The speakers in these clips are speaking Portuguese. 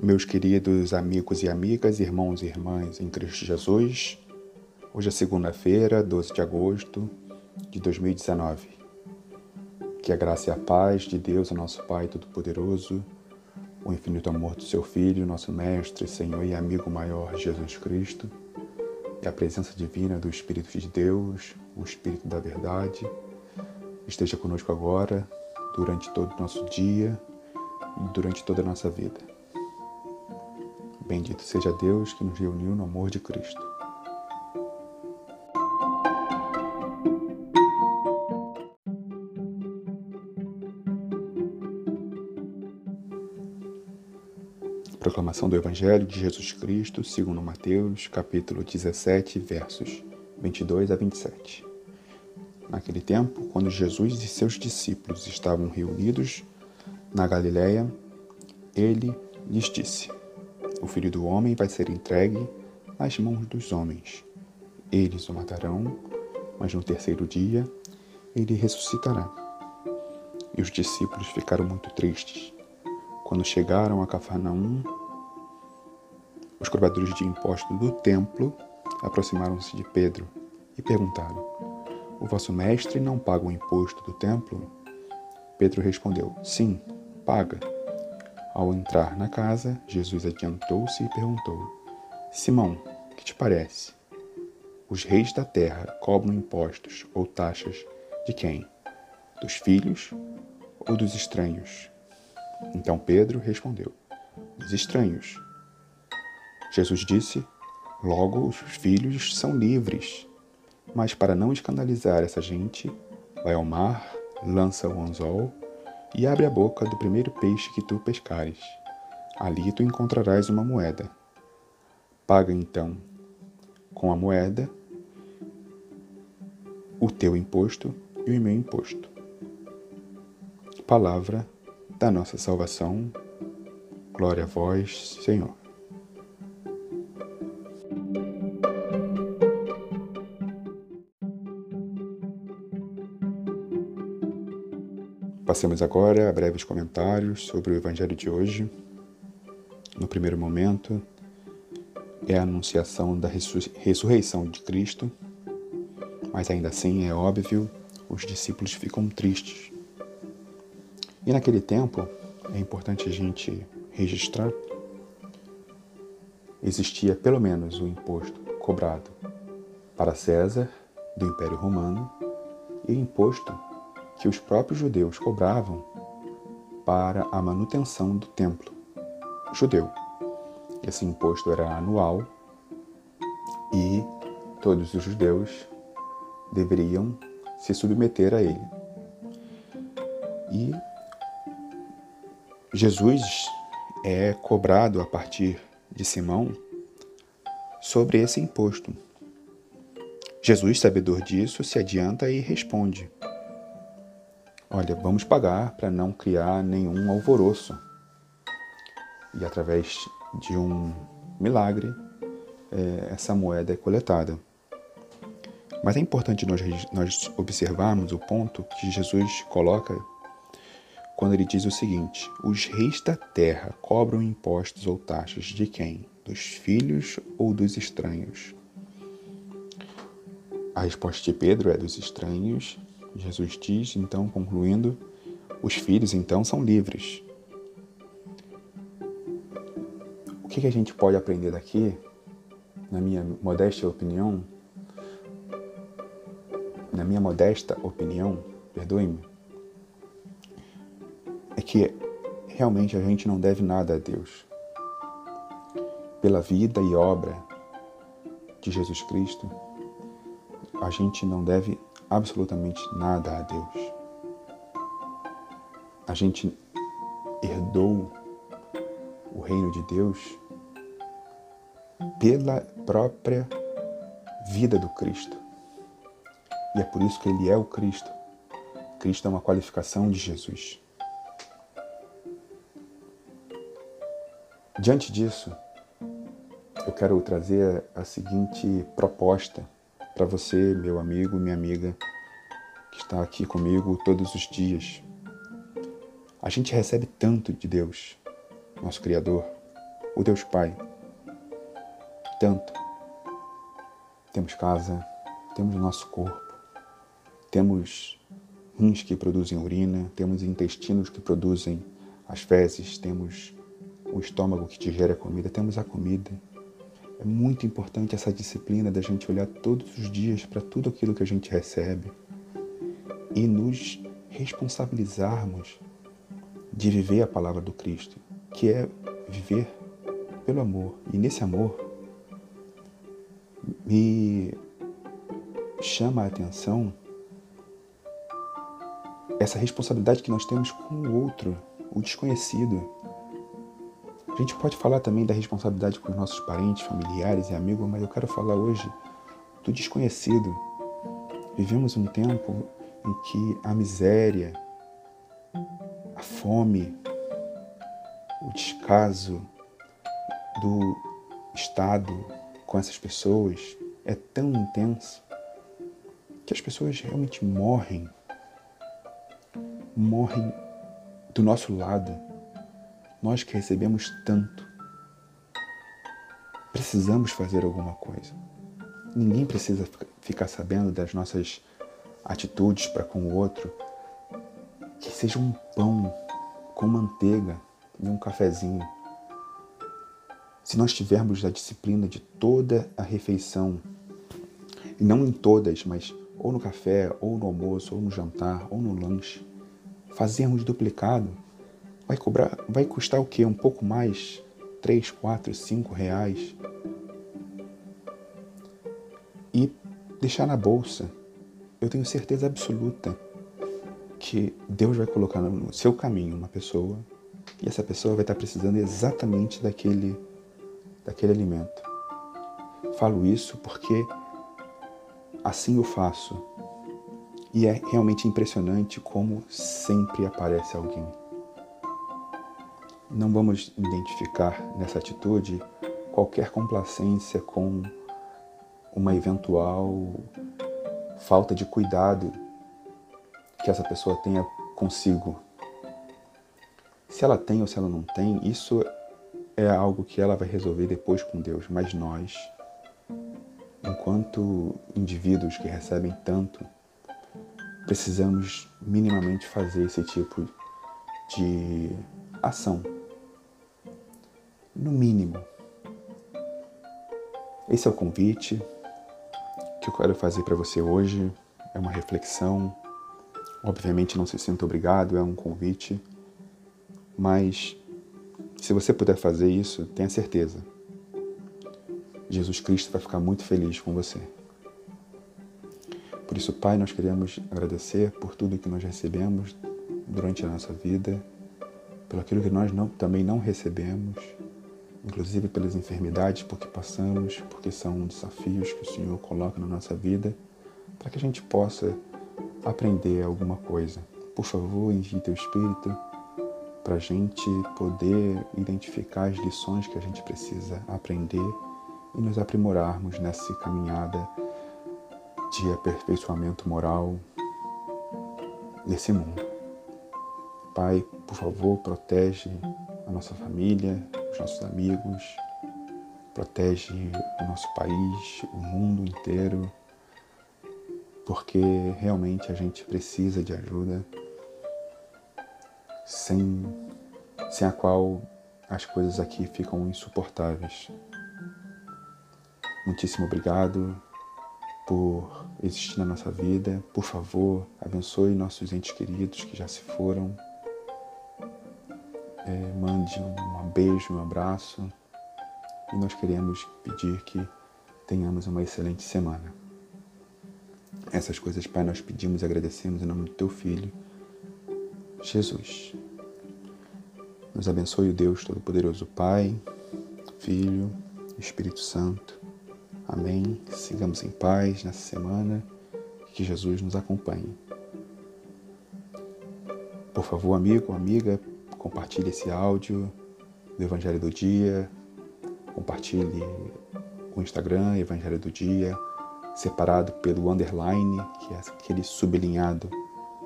Meus queridos amigos e amigas, irmãos e irmãs em Cristo Jesus, hoje é segunda-feira, 12 de agosto de 2019. Que a graça e a paz de Deus, nosso Pai Todo-Poderoso, o infinito amor do seu Filho, nosso Mestre, Senhor e amigo maior Jesus Cristo, e a presença divina do Espírito de Deus, o Espírito da Verdade, esteja conosco agora, durante todo o nosso dia e durante toda a nossa vida. Bendito seja Deus que nos reuniu no amor de Cristo. Proclamação do Evangelho de Jesus Cristo, segundo Mateus, capítulo 17, versos 22 a 27. Naquele tempo, quando Jesus e seus discípulos estavam reunidos na Galiléia, ele lhes disse: O filho do homem vai ser entregue nas mãos dos homens. Eles o matarão, mas no terceiro dia ele ressuscitará. E os discípulos ficaram muito tristes. Quando chegaram a Cafarnaum, os cobradores de impostos do templo aproximaram-se de Pedro e perguntaram: O vosso mestre não paga o imposto do templo? Pedro respondeu: Sim, paga. Ao entrar na casa, Jesus adiantou-se e perguntou: Simão, que te parece? Os reis da terra cobram impostos ou taxas de quem? Dos filhos ou dos estranhos? Então Pedro respondeu: Dos estranhos. Jesus disse: Logo os filhos são livres. Mas para não escandalizar essa gente, vai ao mar, lança o anzol e abre a boca do primeiro peixe que tu pescares. Ali tu encontrarás uma moeda. Paga então com a moeda o teu imposto e o meu imposto. Palavra da nossa salvação. Glória a vós, Senhor. Passemos agora a breves comentários sobre o Evangelho de hoje. No primeiro momento, é a anunciação da ressurreição de Cristo, mas ainda assim é óbvio, os discípulos ficam tristes. E naquele tempo, é importante a gente registrar, existia pelo menos o imposto cobrado para César do Império Romano e o imposto que os próprios judeus cobravam para a manutenção do templo judeu. Esse imposto era anual e todos os judeus deveriam se submeter a ele. E Jesus é cobrado a partir de Simão sobre esse imposto. Jesus, sabedor disso, se adianta e responde: Olha, vamos pagar para não criar nenhum alvoroço. E através de um milagre, é, essa moeda é coletada. Mas é importante nós, nós observarmos o ponto que Jesus coloca quando ele diz o seguinte: Os reis da terra cobram impostos ou taxas de quem? Dos filhos ou dos estranhos? A resposta de Pedro é dos estranhos Jesus diz, então, concluindo, os filhos, então, são livres. O que, a gente pode aprender daqui, na minha modesta opinião? Na minha modesta opinião, perdoe-me, é que realmente a gente não deve nada a Deus. Pela vida e obra de Jesus Cristo, a gente não deve absolutamente nada a Deus. A gente herdou o reino de Deus pela própria vida do Cristo. E é por isso que ele é o Cristo. Cristo é uma qualificação de Jesus. Diante disso, eu quero trazer a seguinte proposta para você, meu amigo, minha amiga, que está aqui comigo todos os dias. A gente recebe tanto de Deus, nosso Criador, o Deus Pai. Tanto. Temos casa, temos nosso corpo, temos rins que produzem urina, temos intestinos que produzem as fezes, temos o estômago que digere a comida, temos a comida. É muito importante essa disciplina da gente olhar todos os dias para tudo aquilo que a gente recebe e nos responsabilizarmos de viver a palavra do Cristo, que é viver pelo amor. E nesse amor me chama a atenção essa responsabilidade que nós temos com o outro, o desconhecido. A gente pode falar também da responsabilidade com os nossos parentes, familiares e amigos, mas eu quero falar hoje do desconhecido. Vivemos um tempo em que a miséria, a fome, o descaso do Estado com essas pessoas é tão intenso que as pessoas realmente morrem, morrem do nosso lado. Nós que recebemos tanto, precisamos fazer alguma coisa. Ninguém precisa ficar sabendo das nossas atitudes para com o outro, que seja um pão com manteiga e um cafezinho. Se nós tivermos a disciplina de toda a refeição, e não em todas, mas ou no café, ou no almoço, ou no jantar, ou no lanche, fazermos duplicado, vai cobrar, vai custar o quê? Um pouco mais? 3, 4, 5 reais. E deixar na bolsa eu tenho certeza absoluta que Deus vai colocar no seu caminho uma pessoa e essa pessoa vai estar precisando exatamente daquele, daquele alimento. Falo isso porque assim eu faço. E é realmente impressionante como sempre aparece alguém. Não vamos identificar nessa atitude qualquer complacência com uma eventual falta de cuidado que essa pessoa tenha consigo. Se ela tem ou se ela não tem, isso é algo que ela vai resolver depois com Deus, mas nós, enquanto indivíduos que recebem tanto, precisamos minimamente fazer esse tipo de ação. No mínimo. Esse é o convite que eu quero fazer para você hoje é uma reflexão. Obviamente não se sinta obrigado, é um convite. Mas se você puder fazer isso, tenha certeza. Jesus Cristo vai ficar muito feliz com você. Por isso, Pai, nós queremos agradecer por tudo que nós recebemos durante a nossa vida, pelo aquilo que nós não, também não recebemos inclusive pelas enfermidades por que passamos, porque são desafios que o Senhor coloca na nossa vida, para que a gente possa aprender alguma coisa. Por favor, envie teu Espírito para a gente poder identificar as lições que a gente precisa aprender e nos aprimorarmos nessa caminhada de aperfeiçoamento moral nesse mundo. Pai, por favor, protege a nossa família, os nossos amigos, protege o nosso país, o mundo inteiro, porque realmente a gente precisa de ajuda, sem, sem a qual as coisas aqui ficam insuportáveis. Muitíssimo obrigado por existir na nossa vida. Por favor, abençoe nossos entes queridos que já se foram é, mande um beijo, um abraço e nós queremos pedir que tenhamos uma excelente semana. Essas coisas, Pai, nós pedimos e agradecemos em nome do Teu Filho, Jesus. Nos abençoe o Deus Todo-Poderoso, Pai, Filho, Espírito Santo. Amém. Sigamos em paz nessa semana que Jesus nos acompanhe. Por favor, amigo, amiga, compartilhe esse áudio do Evangelho do Dia, compartilhe o Instagram Evangelho do Dia, separado pelo underline, que é aquele sublinhado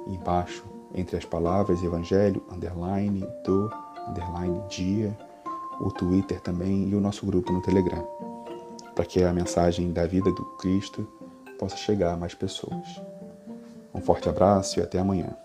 embaixo entre as palavras Evangelho, underline do, underline dia. o Twitter também e o nosso grupo no Telegram, para que a mensagem da vida do Cristo possa chegar a mais pessoas. Um forte abraço e até amanhã.